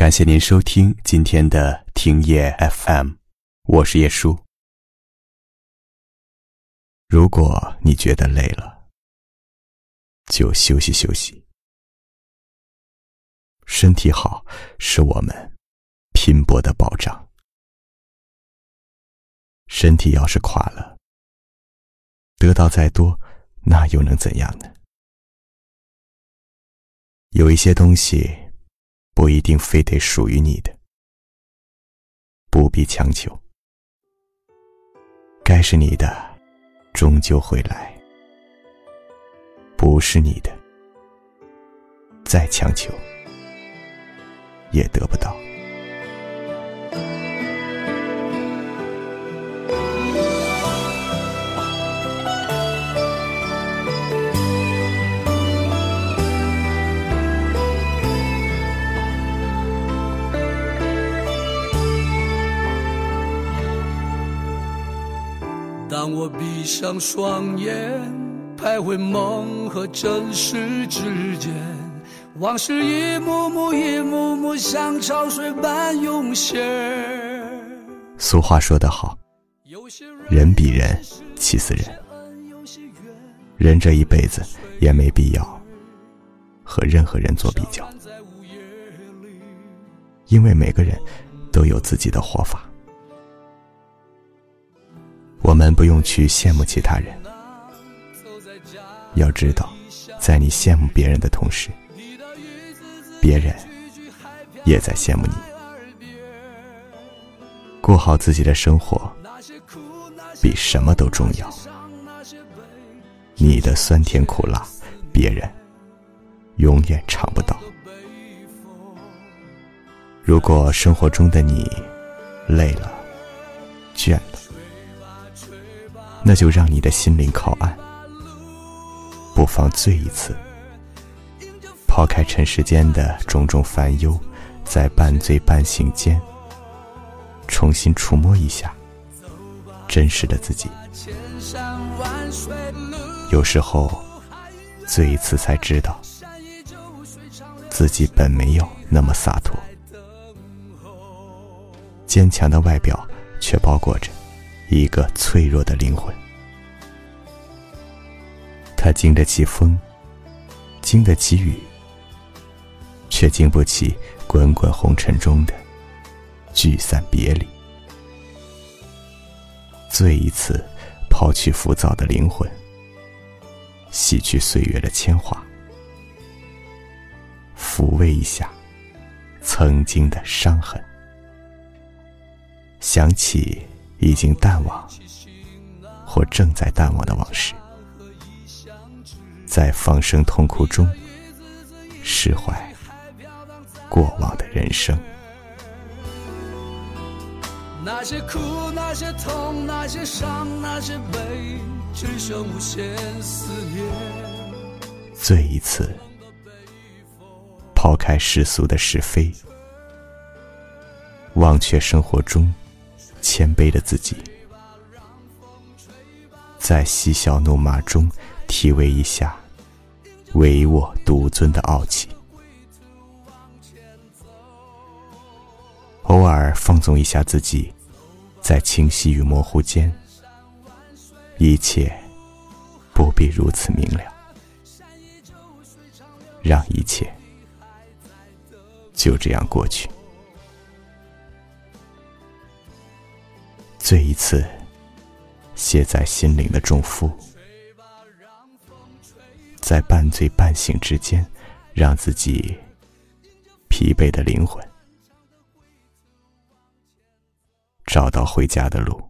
感谢您收听今天的听夜 FM，我是叶叔。如果你觉得累了，就休息休息。身体好是我们拼搏的保障。身体要是垮了，得到再多，那又能怎样呢？有一些东西不一定非得属于你的，不必强求。该是你的。终究会来，不是你的，再强求也得不到。当我闭上双眼，徘徊梦和真实之间，往事一幕幕、一幕幕像潮水般涌现。俗话说得好，人比人气死人。人这一辈子也没必要和任何人做比较，因为每个人都有自己的活法。我们不用去羡慕其他人，要知道，在你羡慕别人的同时，别人也在羡慕你。过好自己的生活，比什么都重要。你的酸甜苦辣，别人永远尝不到。如果生活中的你累了、倦了，那就让你的心灵靠岸，不妨醉一次，抛开尘世间的种种烦忧，在半醉半醒间，重新触摸一下真实的自己。有时候，醉一次才知道，自己本没有那么洒脱，坚强的外表却包裹着。一个脆弱的灵魂，他经得起风，经得起雨，却经不起滚滚红尘中的聚散别离。醉一次，抛去浮躁的灵魂，洗去岁月的铅华，抚慰一下曾经的伤痕，想起。已经淡忘，或正在淡忘的往事，在放声痛哭中释怀过往的人生。那些苦，那些痛，那些伤，那些悲，只剩无限思念。醉一次，抛开世俗的是非，忘却生活中。谦卑的自己，在嬉笑怒骂中体味一下唯我独尊的傲气，偶尔放纵一下自己，在清晰与模糊间，一切不必如此明了，让一切就这样过去。醉一次，写在心灵的重负，在半醉半醒之间，让自己疲惫的灵魂找到回家的路。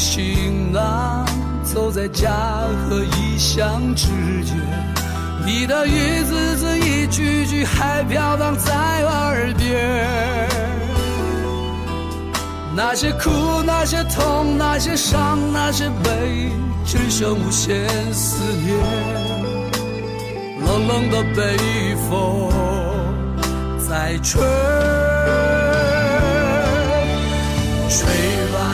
行囊，走在家和异乡之间，你的一字字、一句句还飘荡在耳边。那些苦，那些痛，那些伤，那些悲，只剩无限思念。冷冷的北风在吹。吹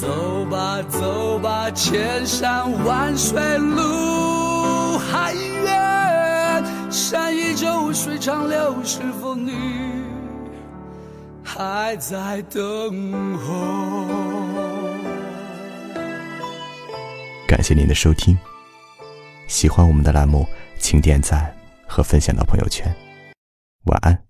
走吧，走吧，千山万水路还远，山依旧，水长流，是否你还在等候？感谢您的收听，喜欢我们的栏目，请点赞和分享到朋友圈。晚安。